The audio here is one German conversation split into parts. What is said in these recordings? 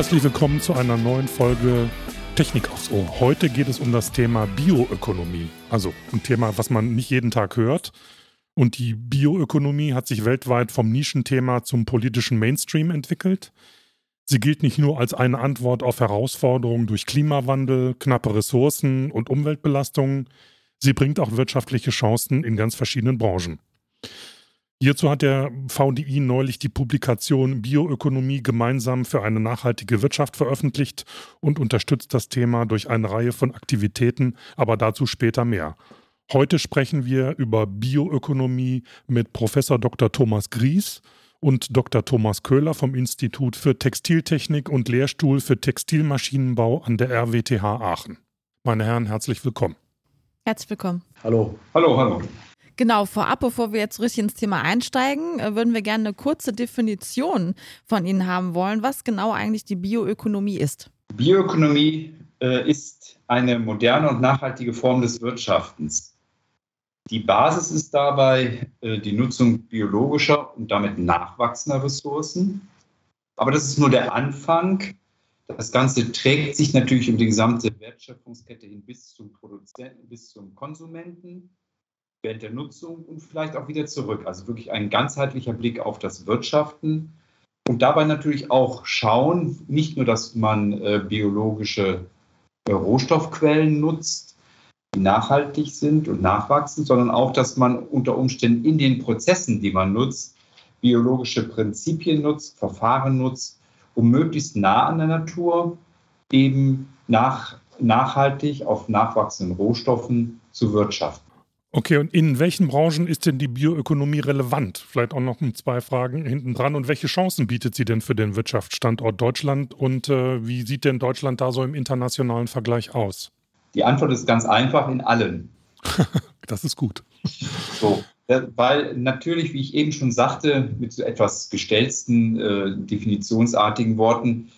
Herzlich willkommen zu einer neuen Folge Technik aufs Ohr. Heute geht es um das Thema Bioökonomie. Also ein Thema, was man nicht jeden Tag hört. Und die Bioökonomie hat sich weltweit vom Nischenthema zum politischen Mainstream entwickelt. Sie gilt nicht nur als eine Antwort auf Herausforderungen durch Klimawandel, knappe Ressourcen und Umweltbelastungen, sie bringt auch wirtschaftliche Chancen in ganz verschiedenen Branchen. Hierzu hat der VDI neulich die Publikation Bioökonomie gemeinsam für eine nachhaltige Wirtschaft veröffentlicht und unterstützt das Thema durch eine Reihe von Aktivitäten, aber dazu später mehr. Heute sprechen wir über Bioökonomie mit Professor Dr. Thomas Gries und Dr. Thomas Köhler vom Institut für Textiltechnik und Lehrstuhl für Textilmaschinenbau an der RWTH Aachen. Meine Herren, herzlich willkommen. Herzlich willkommen. Hallo. Hallo, hallo. Genau, vorab, bevor wir jetzt richtig ins Thema einsteigen, äh, würden wir gerne eine kurze Definition von Ihnen haben wollen, was genau eigentlich die Bioökonomie ist. Bioökonomie äh, ist eine moderne und nachhaltige Form des Wirtschaftens. Die Basis ist dabei äh, die Nutzung biologischer und damit nachwachsender Ressourcen. Aber das ist nur der Anfang. Das Ganze trägt sich natürlich um die gesamte Wertschöpfungskette hin bis zum Produzenten, bis zum Konsumenten während der Nutzung und vielleicht auch wieder zurück. Also wirklich ein ganzheitlicher Blick auf das Wirtschaften und dabei natürlich auch schauen, nicht nur, dass man äh, biologische äh, Rohstoffquellen nutzt, die nachhaltig sind und nachwachsen, sondern auch, dass man unter Umständen in den Prozessen, die man nutzt, biologische Prinzipien nutzt, Verfahren nutzt, um möglichst nah an der Natur eben nach, nachhaltig auf nachwachsenden Rohstoffen zu wirtschaften. Okay, und in welchen Branchen ist denn die Bioökonomie relevant? Vielleicht auch noch zwei Fragen hinten dran. Und welche Chancen bietet sie denn für den Wirtschaftsstandort Deutschland? Und äh, wie sieht denn Deutschland da so im internationalen Vergleich aus? Die Antwort ist ganz einfach in allen. das ist gut. So, äh, weil natürlich, wie ich eben schon sagte, mit so etwas gestellten, äh, definitionsartigen Worten,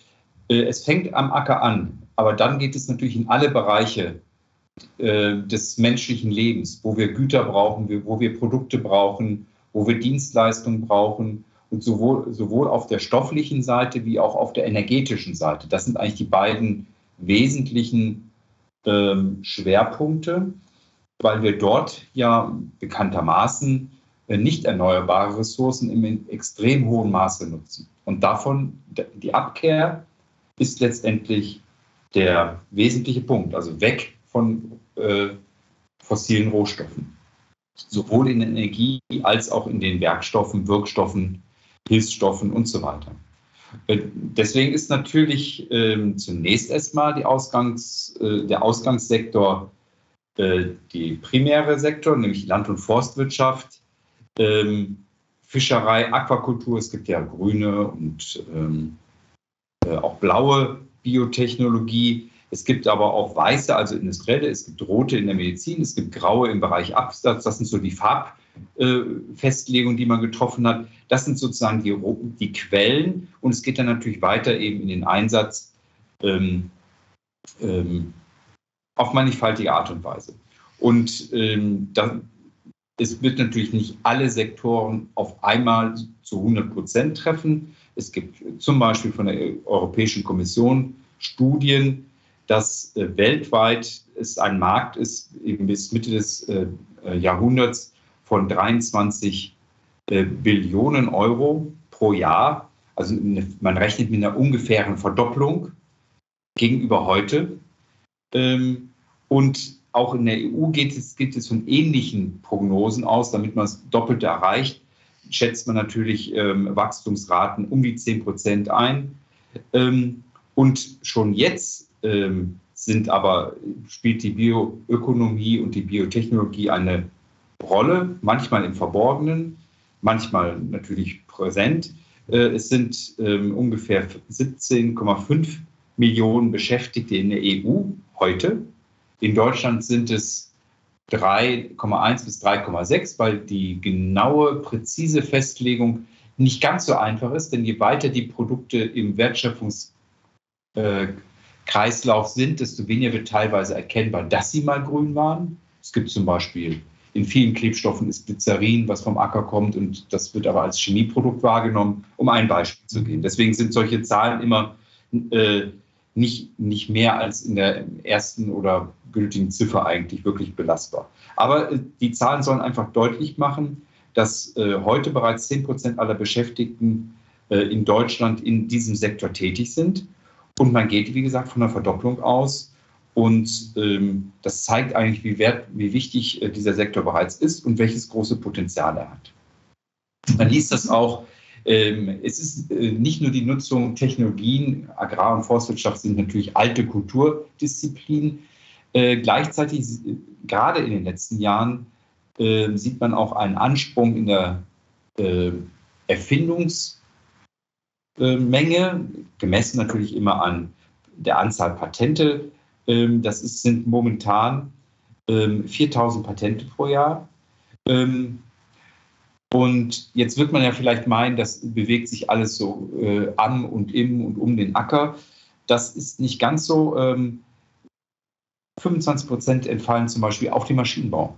äh, es fängt am Acker an, aber dann geht es natürlich in alle Bereiche äh, des menschlichen Lebens, wo wir Güter brauchen, wo wir Produkte brauchen, wo wir Dienstleistungen brauchen und sowohl, sowohl auf der stofflichen Seite wie auch auf der energetischen Seite. Das sind eigentlich die beiden wesentlichen ähm, Schwerpunkte, weil wir dort ja bekanntermaßen äh, nicht erneuerbare Ressourcen im extrem hohen Maße nutzen. Und davon, die Abkehr ist letztendlich der wesentliche Punkt. Also weg von äh, fossilen Rohstoffen. Sowohl in Energie als auch in den Werkstoffen, Wirkstoffen, Hilfsstoffen und so weiter. Äh, deswegen ist natürlich äh, zunächst erstmal Ausgangs, äh, der Ausgangssektor äh, die primäre Sektor, nämlich Land- und Forstwirtschaft, ähm, Fischerei, Aquakultur. Es gibt ja grüne und ähm, äh, auch blaue Biotechnologie. Es gibt aber auch weiße, also industrielle, es gibt rote in der Medizin, es gibt graue im Bereich Absatz. Das sind so die Farbfestlegungen, die man getroffen hat. Das sind sozusagen die, die Quellen. Und es geht dann natürlich weiter eben in den Einsatz ähm, ähm, auf mannigfaltige Art und Weise. Und ähm, da, es wird natürlich nicht alle Sektoren auf einmal zu 100 Prozent treffen. Es gibt zum Beispiel von der Europäischen Kommission Studien, dass äh, weltweit es ein Markt ist, eben bis Mitte des äh, äh Jahrhunderts von 23 äh, Billionen Euro pro Jahr. Also eine, man rechnet mit einer ungefähren Verdopplung gegenüber heute. Ähm, und auch in der EU geht es, geht es von ähnlichen Prognosen aus, damit man es doppelt erreicht, schätzt man natürlich ähm, Wachstumsraten um die 10 Prozent ein. Ähm, und schon jetzt ähm, sind aber, spielt die Bioökonomie und die Biotechnologie eine Rolle, manchmal im Verborgenen, manchmal natürlich präsent. Äh, es sind ähm, ungefähr 17,5 Millionen Beschäftigte in der EU heute. In Deutschland sind es 3,1 bis 3,6, weil die genaue, präzise Festlegung nicht ganz so einfach ist, denn je weiter die Produkte im Wertschöpfungs äh, Kreislauf sind, desto weniger wird teilweise erkennbar, dass sie mal grün waren. Es gibt zum Beispiel in vielen Klebstoffen ist Glycerin, was vom Acker kommt und das wird aber als Chemieprodukt wahrgenommen, um ein Beispiel zu gehen. Deswegen sind solche Zahlen immer äh, nicht, nicht mehr als in der ersten oder gültigen Ziffer eigentlich wirklich belastbar. Aber äh, die Zahlen sollen einfach deutlich machen, dass äh, heute bereits 10 Prozent aller Beschäftigten äh, in Deutschland in diesem Sektor tätig sind. Und man geht, wie gesagt, von einer Verdopplung aus. Und ähm, das zeigt eigentlich, wie, wert, wie wichtig äh, dieser Sektor bereits ist und welches große Potenzial er hat. Man liest das auch ähm, es ist äh, nicht nur die Nutzung Technologien, Agrar- und Forstwirtschaft sind natürlich alte Kulturdisziplinen. Äh, gleichzeitig, äh, gerade in den letzten Jahren, sieht man auch einen Ansprung in der Erfindungsmenge, gemessen natürlich immer an der Anzahl Patente. Ähm, das ist, sind momentan 4000 ähm, Patente pro Jahr. Ähm, und jetzt wird man ja vielleicht meinen, das bewegt sich alles so äh, am und im und um den Acker. Das ist nicht ganz so. Ähm, 25 Prozent entfallen zum Beispiel auf den Maschinenbau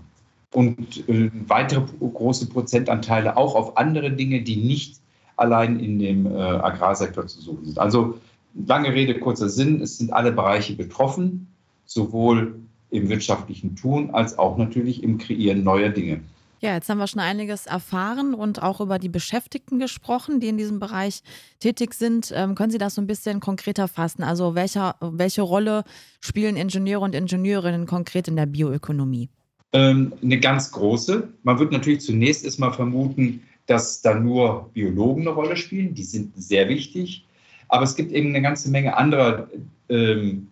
und äh, weitere große Prozentanteile auch auf andere Dinge, die nicht allein in dem äh, Agrarsektor zu suchen sind. Also lange Rede, kurzer Sinn, es sind alle Bereiche betroffen, sowohl im wirtschaftlichen Tun als auch natürlich im Kreieren neuer Dinge. Ja, jetzt haben wir schon einiges erfahren und auch über die Beschäftigten gesprochen, die in diesem Bereich tätig sind. Ähm, können Sie das so ein bisschen konkreter fassen? Also welcher, welche Rolle spielen Ingenieure und Ingenieurinnen konkret in der Bioökonomie? Ähm, eine ganz große. Man wird natürlich zunächst erstmal vermuten, dass da nur Biologen eine Rolle spielen. Die sind sehr wichtig. Aber es gibt eben eine ganze Menge anderer ähm,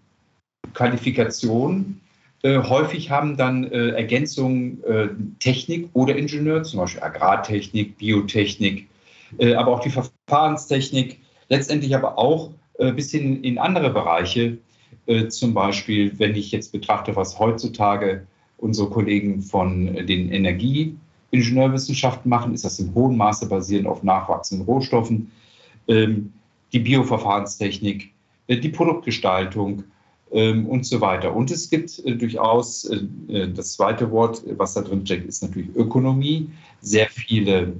Qualifikationen, äh, häufig haben dann äh, Ergänzungen äh, Technik oder Ingenieur, zum Beispiel Agrartechnik, Biotechnik, äh, aber auch die Verfahrenstechnik, letztendlich aber auch äh, bis hin in andere Bereiche. Äh, zum Beispiel, wenn ich jetzt betrachte, was heutzutage unsere Kollegen von den Energieingenieurwissenschaften machen, ist das im hohen Maße basierend auf nachwachsenden Rohstoffen. Ähm, die Bioverfahrenstechnik, die Produktgestaltung, ähm, und so weiter. Und es gibt äh, durchaus, äh, äh, das zweite Wort, was da drin steckt, ist natürlich Ökonomie. Sehr viele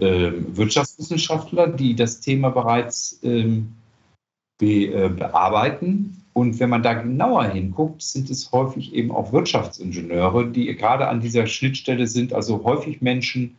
ähm, Wirtschaftswissenschaftler, die das Thema bereits bearbeiten. Und wenn man da genauer hinguckt, sind es häufig eben auch Wirtschaftsingenieure, die gerade an dieser Schnittstelle sind, also häufig Menschen,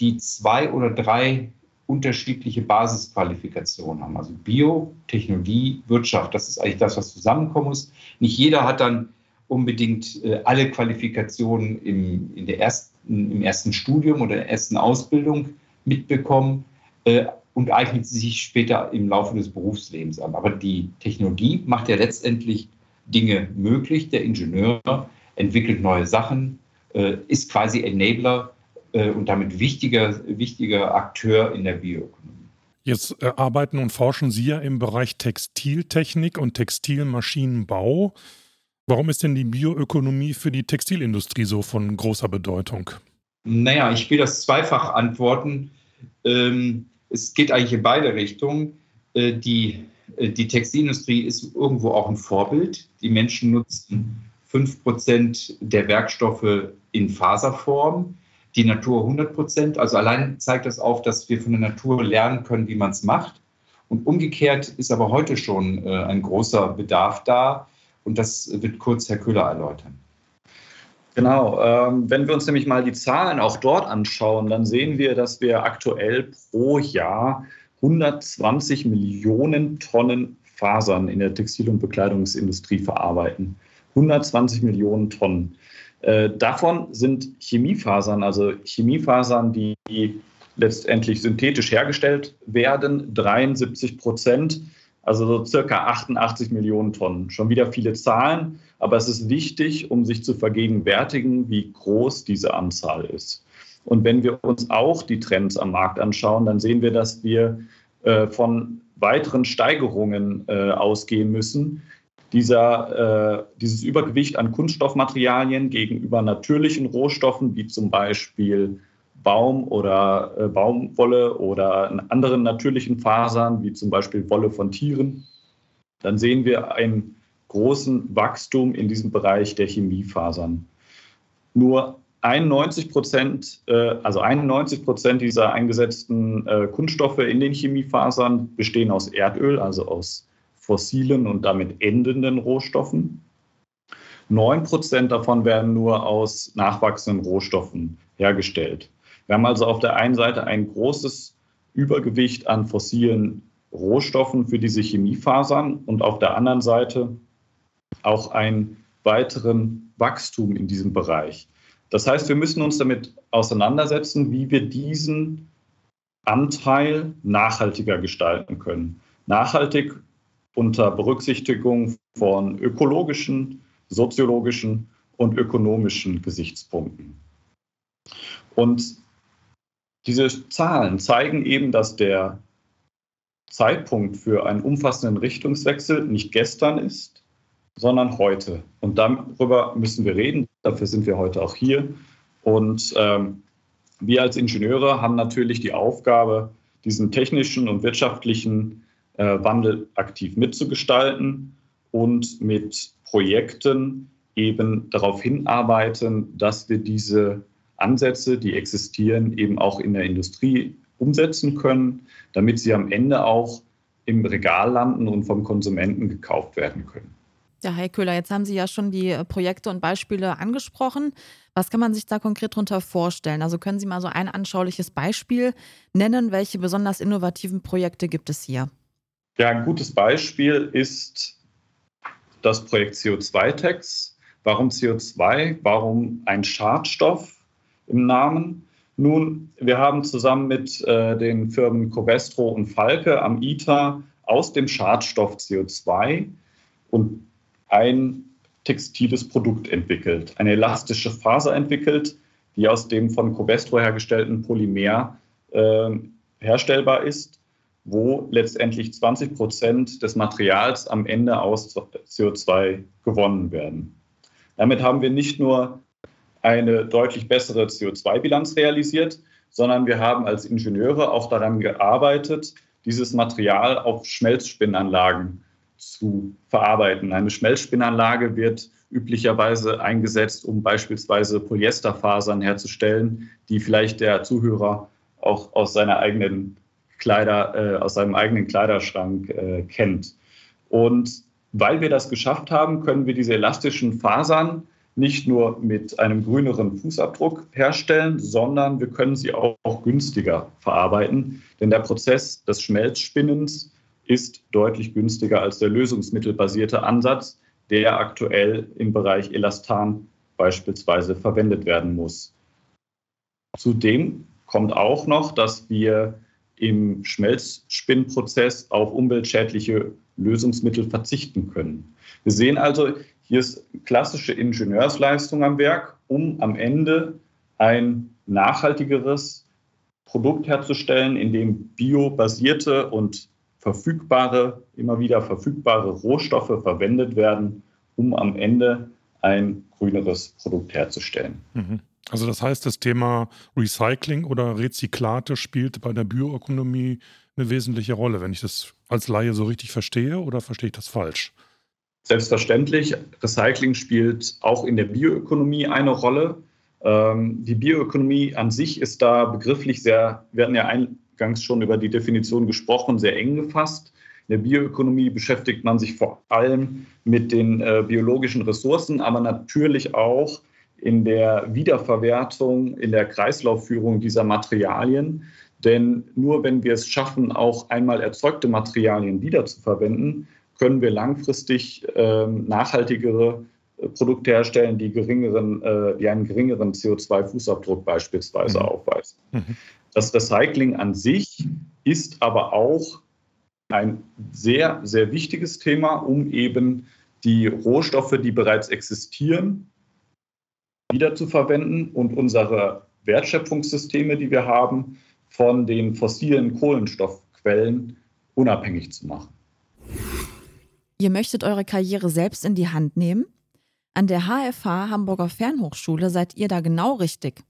die zwei oder drei unterschiedliche Basisqualifikationen haben. Also Bio, Technologie, Wirtschaft, das ist eigentlich das, was zusammenkommen muss. Nicht jeder hat dann unbedingt äh, alle Qualifikationen im, in der ersten, im ersten Studium oder der ersten Ausbildung mitbekommen äh, und eignet sich später im Laufe des Berufslebens an. Aber die Technologie macht ja letztendlich Dinge möglich. Der Ingenieur entwickelt neue Sachen, äh, ist quasi Enabler äh, und damit wichtiger, wichtiger Akteur in der Bioökonomie. Jetzt äh, arbeiten und forschen Sie ja im Bereich Textiltechnik und Textilmaschinenbau. Warum ist denn die Bioökonomie für die Textilindustrie so von großer Bedeutung? Naja, ich will das zweifach antworten. Ähm, es geht eigentlich in beide Richtungen. Äh, die, äh, die Textilindustrie ist irgendwo auch ein Vorbild. Die Menschen nutzen 5% der Werkstoffe in Faserform die Natur 100 Prozent. Also allein zeigt das auf, dass wir von der Natur lernen können, wie man es macht. Und umgekehrt ist aber heute schon äh, ein großer Bedarf da. Und das wird kurz Herr Köhler erläutern. Genau, ähm, wenn wir uns nämlich mal die Zahlen auch dort anschauen, dann sehen wir, dass wir aktuell pro Jahr 120 Millionen Tonnen Fasern in der Textil- und Bekleidungsindustrie verarbeiten. 120 Millionen Tonnen. Äh, davon sind Chemiefasern, also Chemiefasern, die letztendlich synthetisch hergestellt werden, 73 Prozent, also so circa 88 Millionen Tonnen. Schon wieder viele Zahlen, aber es ist wichtig, um sich zu vergegenwärtigen, wie groß diese Anzahl ist. Und wenn wir uns auch die Trends am Markt anschauen, dann sehen wir, dass wir äh, von weiteren Steigerungen äh, ausgehen müssen, dieser, äh, dieses Übergewicht an Kunststoffmaterialien gegenüber natürlichen Rohstoffen, wie zum Beispiel Baum oder äh, Baumwolle oder anderen natürlichen Fasern, wie zum Beispiel Wolle von Tieren, dann sehen wir einen großen Wachstum in diesem Bereich der Chemiefasern. Nur 91 Prozent, äh, also 91 Prozent dieser eingesetzten äh, Kunststoffe in den Chemiefasern bestehen aus Erdöl, also aus fossilen und damit endenden Rohstoffen. 9% davon werden nur aus nachwachsenden Rohstoffen hergestellt. Wir haben also auf der einen Seite ein großes Übergewicht an fossilen Rohstoffen für diese Chemiefasern und auf der anderen Seite auch einen weiteren Wachstum in diesem Bereich. Das heißt, wir müssen uns damit auseinandersetzen, wie wir diesen Anteil nachhaltiger gestalten können. Nachhaltig unter Berücksichtigung von ökologischen, soziologischen und ökonomischen Gesichtspunkten. Und diese Zahlen zeigen eben, dass der Zeitpunkt für einen umfassenden Richtungswechsel nicht gestern ist, sondern heute. Und darüber müssen wir reden. Dafür sind wir heute auch hier. Und ähm, wir als Ingenieure haben natürlich die Aufgabe, diesen technischen und wirtschaftlichen äh, Wandel aktiv mitzugestalten und mit Projekten eben darauf hinarbeiten, dass wir diese Ansätze, die existieren, eben auch in der Industrie umsetzen können, damit sie am Ende auch im Regal landen und vom Konsumenten gekauft werden können. Ja, Herr Köhler, jetzt haben Sie ja schon die äh, Projekte und Beispiele angesprochen. Was kann man sich da konkret darunter vorstellen? Also können Sie mal so ein anschauliches Beispiel nennen? Welche besonders innovativen Projekte gibt es hier? Ja, ein gutes Beispiel ist das Projekt CO2-Tax. Warum CO2? Warum ein Schadstoff im Namen? Nun, wir haben zusammen mit äh, den Firmen Covestro und Falke am ITER aus dem Schadstoff CO2 und ein textiles Produkt entwickelt, eine elastische Faser entwickelt, die aus dem von Covestro hergestellten Polymer äh, herstellbar ist, wo letztendlich 20 Prozent des Materials am Ende aus CO2 gewonnen werden. Damit haben wir nicht nur eine deutlich bessere CO2-Bilanz realisiert, sondern wir haben als Ingenieure auch daran gearbeitet, dieses Material auf Schmelzspinnanlagen zu verarbeiten. Eine Schmelzspinnanlage wird üblicherweise eingesetzt, um beispielsweise Polyesterfasern herzustellen, die vielleicht der Zuhörer auch aus seiner eigenen Kleider, äh, aus seinem eigenen Kleiderschrank äh, kennt. Und weil wir das geschafft haben, können wir diese elastischen Fasern nicht nur mit einem grüneren Fußabdruck herstellen, sondern wir können sie auch, auch günstiger verarbeiten. Denn der Prozess des Schmelzspinnens ist deutlich günstiger als der lösungsmittelbasierte Ansatz, der aktuell im Bereich Elastan beispielsweise verwendet werden muss. Zudem kommt auch noch, dass wir im Schmelzspinnprozess auf umweltschädliche Lösungsmittel verzichten können. Wir sehen also, hier ist klassische Ingenieursleistung am Werk, um am Ende ein nachhaltigeres Produkt herzustellen, in dem biobasierte und verfügbare, immer wieder verfügbare Rohstoffe verwendet werden, um am Ende ein grüneres Produkt herzustellen. Mhm. Also das heißt, das Thema Recycling oder Rezyklate spielt bei der Bioökonomie eine wesentliche Rolle, wenn ich das als Laie so richtig verstehe oder verstehe ich das falsch? Selbstverständlich, Recycling spielt auch in der Bioökonomie eine Rolle. Ähm, die Bioökonomie an sich ist da begrifflich sehr, wir hatten ja eingangs schon über die Definition gesprochen, sehr eng gefasst. In der Bioökonomie beschäftigt man sich vor allem mit den äh, biologischen Ressourcen, aber natürlich auch in der Wiederverwertung, in der Kreislaufführung dieser Materialien. Denn nur wenn wir es schaffen, auch einmal erzeugte Materialien wiederzuverwenden, können wir langfristig äh, nachhaltigere Produkte herstellen, die, geringeren, äh, die einen geringeren CO2-Fußabdruck beispielsweise mhm. aufweisen. Mhm. Das Recycling an sich ist aber auch ein sehr, sehr wichtiges Thema, um eben die Rohstoffe, die bereits existieren, wiederzuverwenden und unsere Wertschöpfungssysteme, die wir haben, von den fossilen Kohlenstoffquellen unabhängig zu machen. Ihr möchtet eure Karriere selbst in die Hand nehmen? An der HFH Hamburger Fernhochschule seid ihr da genau richtig.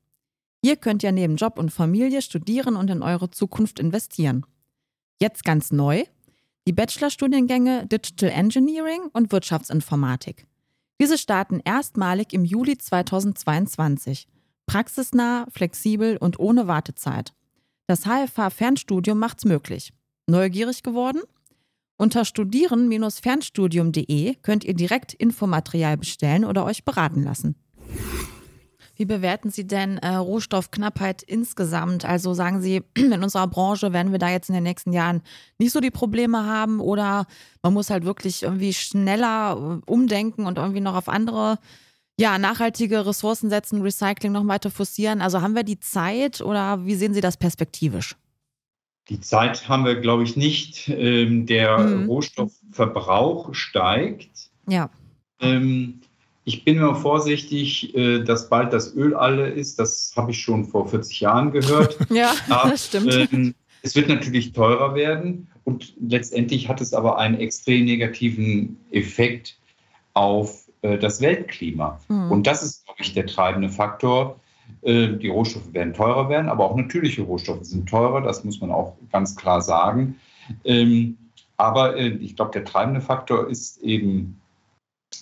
Ihr könnt ja neben Job und Familie studieren und in eure Zukunft investieren. Jetzt ganz neu, die Bachelorstudiengänge Digital Engineering und Wirtschaftsinformatik. Diese starten erstmalig im Juli 2022. Praxisnah, flexibel und ohne Wartezeit. Das HFH Fernstudium macht's möglich. Neugierig geworden? Unter studieren-fernstudium.de könnt ihr direkt Infomaterial bestellen oder euch beraten lassen. Wie bewerten Sie denn äh, Rohstoffknappheit insgesamt? Also sagen Sie, in unserer Branche werden wir da jetzt in den nächsten Jahren nicht so die Probleme haben oder man muss halt wirklich irgendwie schneller äh, umdenken und irgendwie noch auf andere ja, nachhaltige Ressourcen setzen, Recycling noch weiter forcieren. Also haben wir die Zeit oder wie sehen Sie das perspektivisch? Die Zeit haben wir, glaube ich, nicht. Ähm, der mhm. Rohstoffverbrauch steigt. Ja. Ähm, ich bin immer vorsichtig, äh, dass bald das Öl alle ist. Das habe ich schon vor 40 Jahren gehört. ja, aber, das stimmt. Ähm, es wird natürlich teurer werden und letztendlich hat es aber einen extrem negativen Effekt auf äh, das Weltklima. Mhm. Und das ist, glaube ich, der treibende Faktor. Äh, die Rohstoffe werden teurer werden, aber auch natürliche Rohstoffe sind teurer, das muss man auch ganz klar sagen. Ähm, aber äh, ich glaube, der treibende Faktor ist eben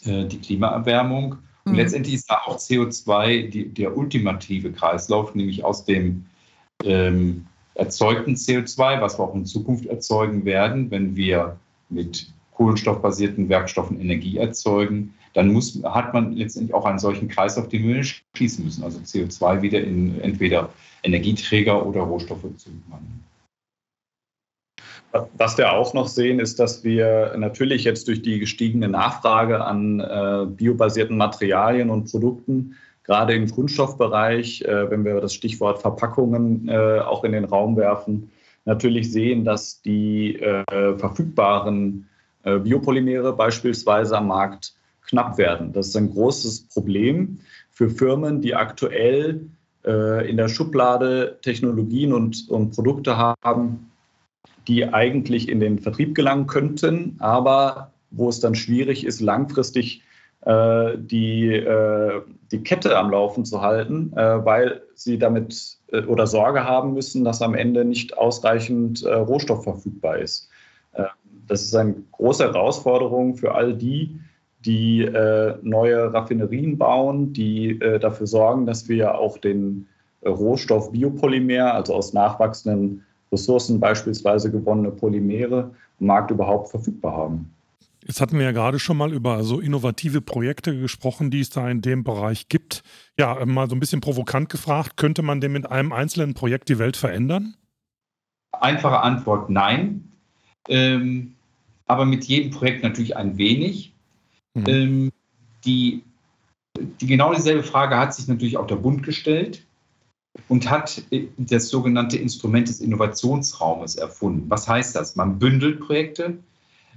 die Klimaerwärmung. Und mhm. letztendlich ist da auch CO2 die, der ultimative Kreislauf, nämlich aus dem ähm, erzeugten CO2, was wir auch in Zukunft erzeugen werden, wenn wir mit kohlenstoffbasierten Werkstoffen Energie erzeugen, dann muss, hat man letztendlich auch einen solchen Kreislauf, den wir schließen müssen, also CO2 wieder in entweder Energieträger oder Rohstoffe zu wandeln. Was wir auch noch sehen, ist, dass wir natürlich jetzt durch die gestiegene Nachfrage an äh, biobasierten Materialien und Produkten, gerade im Kunststoffbereich, äh, wenn wir das Stichwort Verpackungen äh, auch in den Raum werfen, natürlich sehen, dass die äh, verfügbaren äh, Biopolymere beispielsweise am Markt knapp werden. Das ist ein großes Problem für Firmen, die aktuell äh, in der Schublade Technologien und, und Produkte haben, die eigentlich in den Vertrieb gelangen könnten, aber wo es dann schwierig ist, langfristig äh, die, äh, die Kette am Laufen zu halten, äh, weil sie damit äh, oder Sorge haben müssen, dass am Ende nicht ausreichend äh, Rohstoff verfügbar ist. Ähm, das ist eine große Herausforderung für all die, die äh, neue Raffinerien bauen, die dafür sorgen, dass wir auch den Rohstoff Biopolymer, also aus nachwachsenden Ressourcen beispielsweise gewonnene Polymere, im Markt überhaupt verfügbar haben. Jetzt hatten wir ja gerade schon mal über so innovative Projekte gesprochen, die es da in dem Bereich gibt. Ja, äh, mal so ein bisschen provokant gefragt, könnte man denn mit einem einzelnen Projekt die Welt verändern? Einfache Antwort nein. Ähm, aber mit jedem Projekt natürlich ein wenig. Mhm. Ähm, die, die genau dieselbe Frage hat sich natürlich auch der Bund gestellt und hat äh, das sogenannte Instrument des Innovationsraumes erfunden. Was heißt das? Man bündelt Projekte,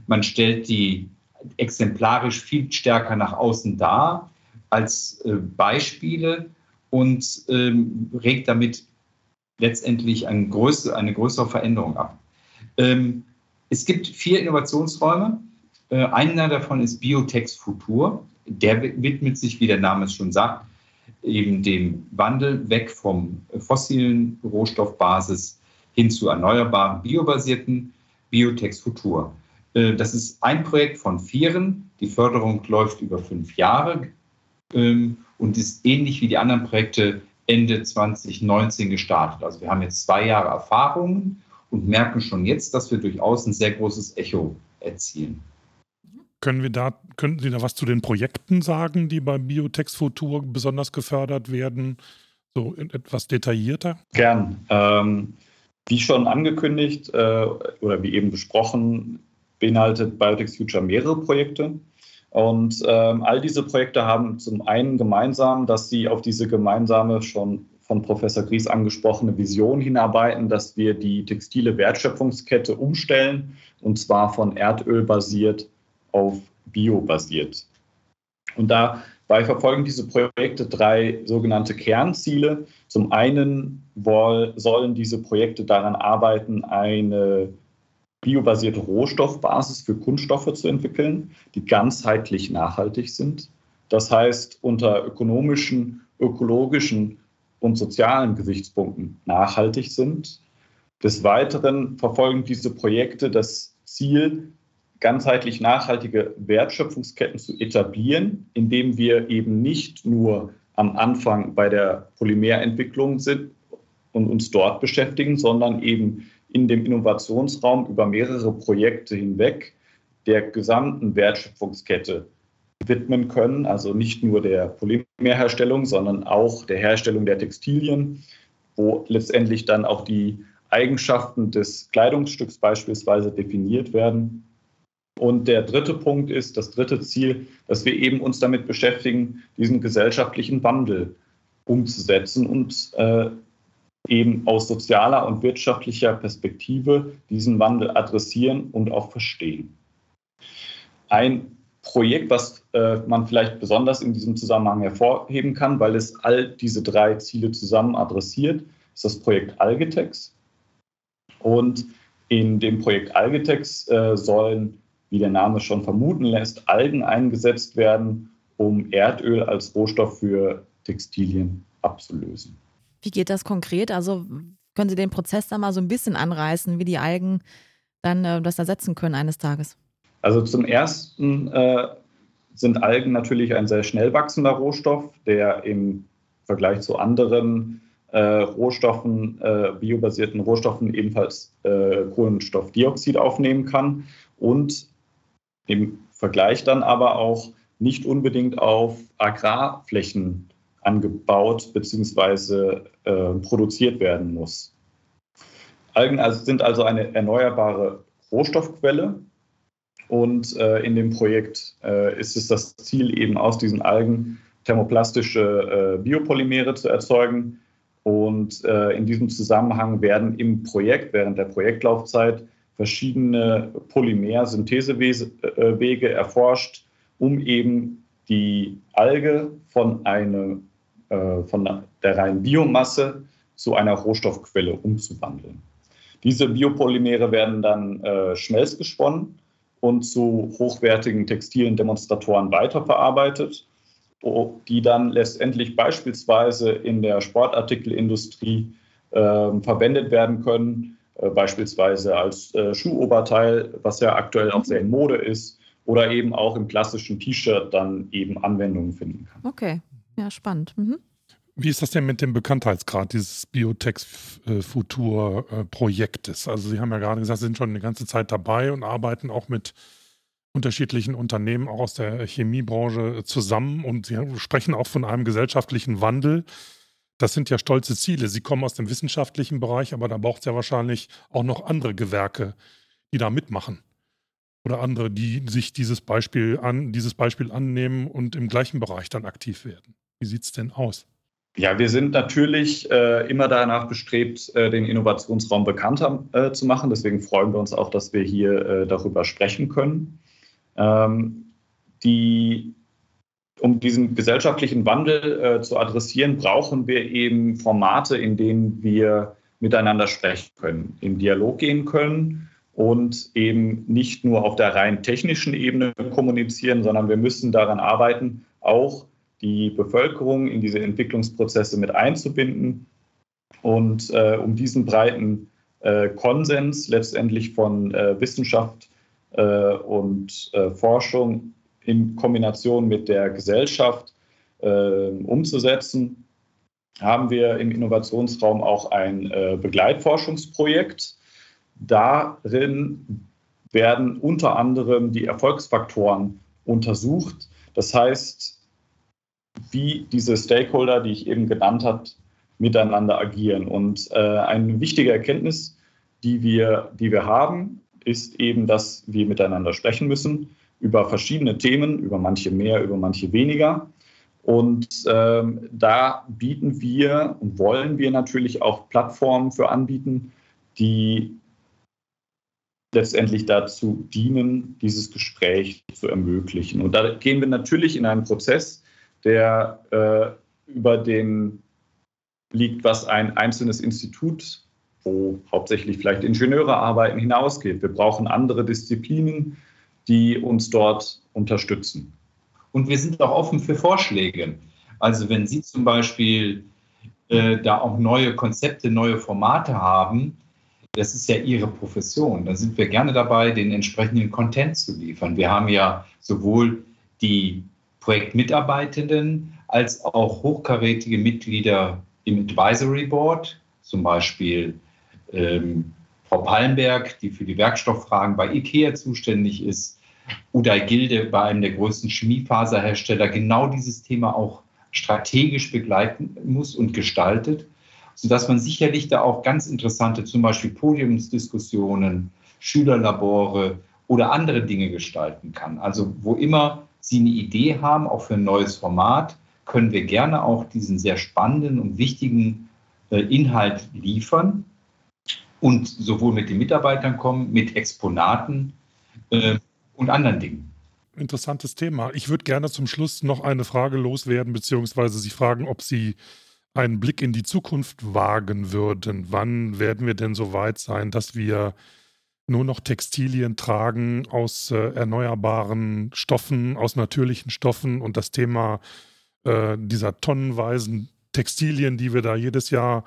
man stellt die exemplarisch viel stärker nach außen dar als äh, Beispiele und ähm, regt damit letztendlich eine größere, Veränderung ab. Ähm, es gibt vier Innovationsräume. Äh, einer davon ist Biotex Futur. Der widmet sich, wie der Name es schon sagt, eben dem Wandel weg vom fossilen Rohstoffbasis hin zu erneuerbaren biobasierten Biotex Futur. Äh, das ist ein Projekt von vieren. Die Förderung läuft über fünf Jahre ähm, und ist ähnlich wie die anderen Projekte Ende 2019 gestartet. Also wir haben jetzt zwei Jahre Erfahrungen und merken schon jetzt, dass wir durchaus ein sehr großes Echo erzielen. Können wir da, könnten Sie da was zu den Projekten sagen, die bei Biotex Futur besonders gefördert werden? So etwas detaillierter? Gern. Ähm, wie schon angekündigt äh, oder wie eben besprochen, beinhaltet Biotex Future mehrere Projekte. Und ähm, all diese Projekte haben zum einen gemeinsam, dass sie auf diese gemeinsame, schon von Professor Gries angesprochene Vision hinarbeiten, dass wir die textile Wertschöpfungskette umstellen und zwar von Erdöl basiert auf Bio basiert. Und dabei verfolgen diese Projekte drei sogenannte Kernziele. Zum einen sollen diese Projekte daran arbeiten, eine biobasierte Rohstoffbasis für Kunststoffe zu entwickeln, die ganzheitlich nachhaltig sind. Das heißt, unter ökonomischen, ökologischen und sozialen Gesichtspunkten nachhaltig sind. Des Weiteren verfolgen diese Projekte das Ziel, ganzheitlich nachhaltige Wertschöpfungsketten zu etablieren, indem wir eben nicht nur am Anfang bei der Polymerentwicklung sind und uns dort beschäftigen, sondern eben in dem Innovationsraum über mehrere Projekte hinweg der gesamten Wertschöpfungskette widmen können, also nicht nur der Polymerherstellung, sondern auch der Herstellung der Textilien, wo letztendlich dann auch die Eigenschaften des Kleidungsstücks beispielsweise definiert werden. Und der dritte Punkt ist, das dritte Ziel, dass wir eben uns damit beschäftigen, diesen gesellschaftlichen Wandel umzusetzen und äh, eben aus sozialer und wirtschaftlicher Perspektive diesen Wandel adressieren und auch verstehen. Ein Projekt, was äh, man vielleicht besonders in diesem Zusammenhang hervorheben kann, weil es all diese drei Ziele zusammen adressiert, ist das Projekt Algetex. Und in dem Projekt Algetex äh, sollen, wie der Name schon vermuten lässt, Algen eingesetzt werden, um Erdöl als Rohstoff für Textilien abzulösen. Wie geht das konkret? Also können Sie den Prozess da mal so ein bisschen anreißen, wie die Algen dann äh, das ersetzen können eines Tages? Also zum Ersten äh, sind Algen natürlich ein sehr schnell wachsender Rohstoff, der im Vergleich zu anderen äh, Rohstoffen, äh, biobasierten Rohstoffen ebenfalls äh, Kohlenstoffdioxid aufnehmen kann und im Vergleich dann aber auch nicht unbedingt auf Agrarflächen angebaut bzw. Äh, produziert werden muss. Algen also sind also eine erneuerbare Rohstoffquelle und äh, in dem Projekt äh, ist es das Ziel, eben aus diesen Algen thermoplastische äh, Biopolymere zu erzeugen. Und äh, in diesem Zusammenhang werden im Projekt, während der Projektlaufzeit, verschiedene Polymersynthesewege erforscht, um eben die Alge von, eine, äh, von der reinen Biomasse zu einer Rohstoffquelle umzuwandeln. Diese Biopolymere werden dann äh, schmelzgesponnen und zu hochwertigen textilen Demonstratoren weiterverarbeitet, die dann letztendlich beispielsweise in der Sportartikelindustrie äh, verwendet werden können, beispielsweise als äh, Schuhoberteil, was ja aktuell auch sehr in Mode ist, oder eben auch im klassischen T-Shirt dann eben Anwendungen finden kann. Okay, ja, spannend. Mhm. Wie ist das denn mit dem Bekanntheitsgrad dieses Biotech-Futur-Projektes? Also Sie haben ja gerade gesagt, Sie sind schon eine ganze Zeit dabei und arbeiten auch mit unterschiedlichen Unternehmen, auch aus der Chemiebranche zusammen und Sie sprechen auch von einem gesellschaftlichen Wandel. Das sind ja stolze Ziele. Sie kommen aus dem wissenschaftlichen Bereich, aber da braucht es ja wahrscheinlich auch noch andere Gewerke, die da mitmachen. Oder andere, die sich dieses Beispiel, an, dieses Beispiel annehmen und im gleichen Bereich dann aktiv werden. Wie sieht es denn aus? Ja, wir sind natürlich äh, immer danach bestrebt, äh, den Innovationsraum bekannter äh, zu machen. Deswegen freuen wir uns auch, dass wir hier äh, darüber sprechen können. Ähm, die, um diesen gesellschaftlichen Wandel äh, zu adressieren, brauchen wir eben Formate, in denen wir miteinander sprechen können, in Dialog gehen können und eben nicht nur auf der rein technischen Ebene kommunizieren, sondern wir müssen daran arbeiten, auch die Bevölkerung in diese Entwicklungsprozesse mit einzubinden und äh, um diesen breiten äh, Konsens letztendlich von äh, Wissenschaft äh, und äh, Forschung in Kombination mit der Gesellschaft äh, umzusetzen, haben wir im Innovationsraum auch ein Begleitforschungsprojekt. Darin werden unter anderem die Erfolgsfaktoren untersucht. Das heißt, wie diese Stakeholder, die ich eben genannt habe, miteinander agieren. Und äh, eine wichtige Erkenntnis, die wir, die wir haben, ist eben, dass wir miteinander sprechen müssen über verschiedene Themen, über manche mehr, über manche weniger. Und ähm, da bieten wir und wollen wir natürlich auch Plattformen für anbieten, die letztendlich dazu dienen, dieses Gespräch zu ermöglichen. Und da gehen wir natürlich in einen Prozess, der äh, über dem liegt, was ein einzelnes Institut, wo hauptsächlich vielleicht Ingenieure arbeiten, hinausgeht. Wir brauchen andere Disziplinen, die uns dort unterstützen. Und wir sind auch offen für Vorschläge. Also wenn Sie zum Beispiel äh, da auch neue Konzepte, neue Formate haben, das ist ja Ihre Profession. Dann sind wir gerne dabei, den entsprechenden Content zu liefern. Wir haben ja sowohl die Projektmitarbeitenden als auch hochkarätige Mitglieder im Advisory Board, zum Beispiel ähm, Frau Pallenberg, die für die Werkstofffragen bei IKEA zuständig ist, Uday Gilde bei einem der größten Chemiefaserhersteller genau dieses Thema auch strategisch begleiten muss und gestaltet, sodass man sicherlich da auch ganz interessante, zum Beispiel Podiumsdiskussionen, Schülerlabore oder andere Dinge gestalten kann. Also wo immer Sie eine Idee haben, auch für ein neues Format, können wir gerne auch diesen sehr spannenden und wichtigen äh, Inhalt liefern und sowohl mit den Mitarbeitern kommen, mit Exponaten äh, und anderen Dingen. Interessantes Thema. Ich würde gerne zum Schluss noch eine Frage loswerden, beziehungsweise Sie fragen, ob Sie einen Blick in die Zukunft wagen würden. Wann werden wir denn so weit sein, dass wir nur noch Textilien tragen aus äh, erneuerbaren Stoffen, aus natürlichen Stoffen und das Thema äh, dieser tonnenweisen Textilien, die wir da jedes Jahr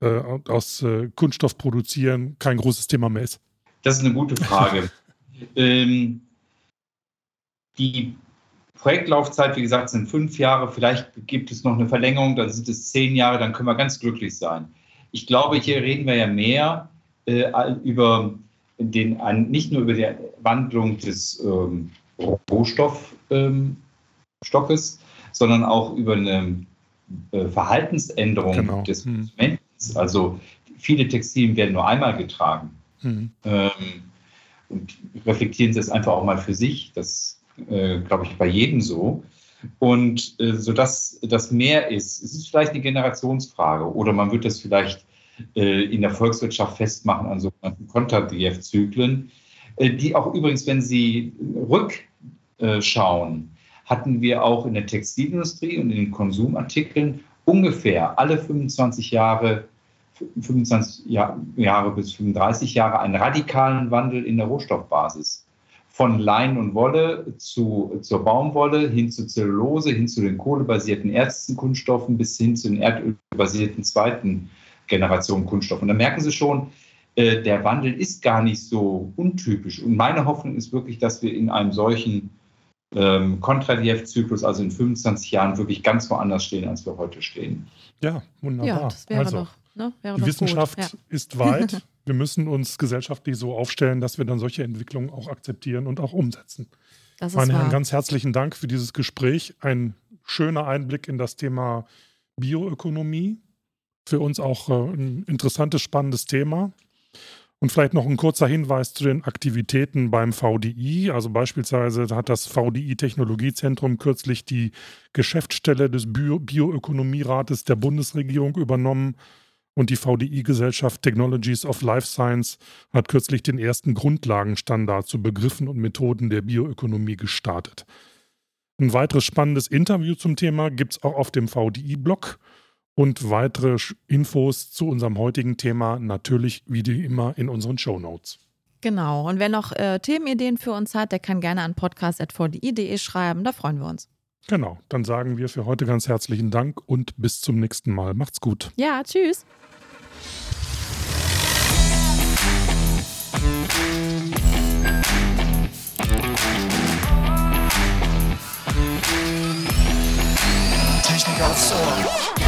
äh, aus äh, Kunststoff produzieren, kein großes Thema mehr ist? Das ist eine gute Frage. ähm, die Projektlaufzeit, wie gesagt, sind fünf Jahre. Vielleicht gibt es noch eine Verlängerung, dann sind es zehn Jahre, dann können wir ganz glücklich sein. Ich glaube, hier reden wir ja mehr äh, über den, nicht nur über die Wandlung des ähm, Rohstoffstockes, ähm, sondern auch über eine äh, Verhaltensänderung genau. des hm. Konsumenten. Also viele Textilien werden nur einmal getragen. Hm. Ähm, und reflektieren Sie es einfach auch mal für sich. Das äh, glaube ich bei jedem so. Und äh, so dass das mehr ist. Es ist vielleicht eine Generationsfrage oder man wird das vielleicht äh, in der Volkswirtschaft festmachen an sogenannten Konterdief-Zyklen, äh, die auch übrigens, wenn Sie rückschauen, hatten wir auch in der Textilindustrie und in den Konsumartikeln ungefähr alle 25 Jahre 25 Jahre bis 35 Jahre einen radikalen Wandel in der Rohstoffbasis. Von Lein und Wolle zu, zur Baumwolle, hin zu Zellulose, hin zu den kohlebasierten ersten Kunststoffen bis hin zu den erdölbasierten zweiten Generation Kunststoffen. Und da merken Sie schon, äh, der Wandel ist gar nicht so untypisch. Und meine Hoffnung ist wirklich, dass wir in einem solchen ähm, Kontradief-Zyklus, also in 25 Jahren, wirklich ganz woanders stehen, als wir heute stehen. Ja, wunderbar. Ja, das wäre also, doch, ne? die Wissenschaft ja. ist weit. wir müssen uns gesellschaftlich so aufstellen, dass wir dann solche Entwicklungen auch akzeptieren und auch umsetzen. Das Meine Herren, ganz herzlichen Dank für dieses Gespräch. Ein schöner Einblick in das Thema Bioökonomie. Für uns auch äh, ein interessantes, spannendes Thema. Und vielleicht noch ein kurzer Hinweis zu den Aktivitäten beim VDI. Also beispielsweise hat das VDI Technologiezentrum kürzlich die Geschäftsstelle des Bio Bioökonomierates der Bundesregierung übernommen. Und die VDI-Gesellschaft Technologies of Life Science hat kürzlich den ersten Grundlagenstandard zu Begriffen und Methoden der Bioökonomie gestartet. Ein weiteres spannendes Interview zum Thema gibt es auch auf dem VDI-Blog. Und weitere Infos zu unserem heutigen Thema natürlich wie immer in unseren Show Notes. Genau. Und wer noch äh, Themenideen für uns hat, der kann gerne an podcast.vdi.de schreiben. Da freuen wir uns. Genau. Dann sagen wir für heute ganz herzlichen Dank und bis zum nächsten Mal. Macht's gut. Ja, tschüss. Technik aufs Ohr.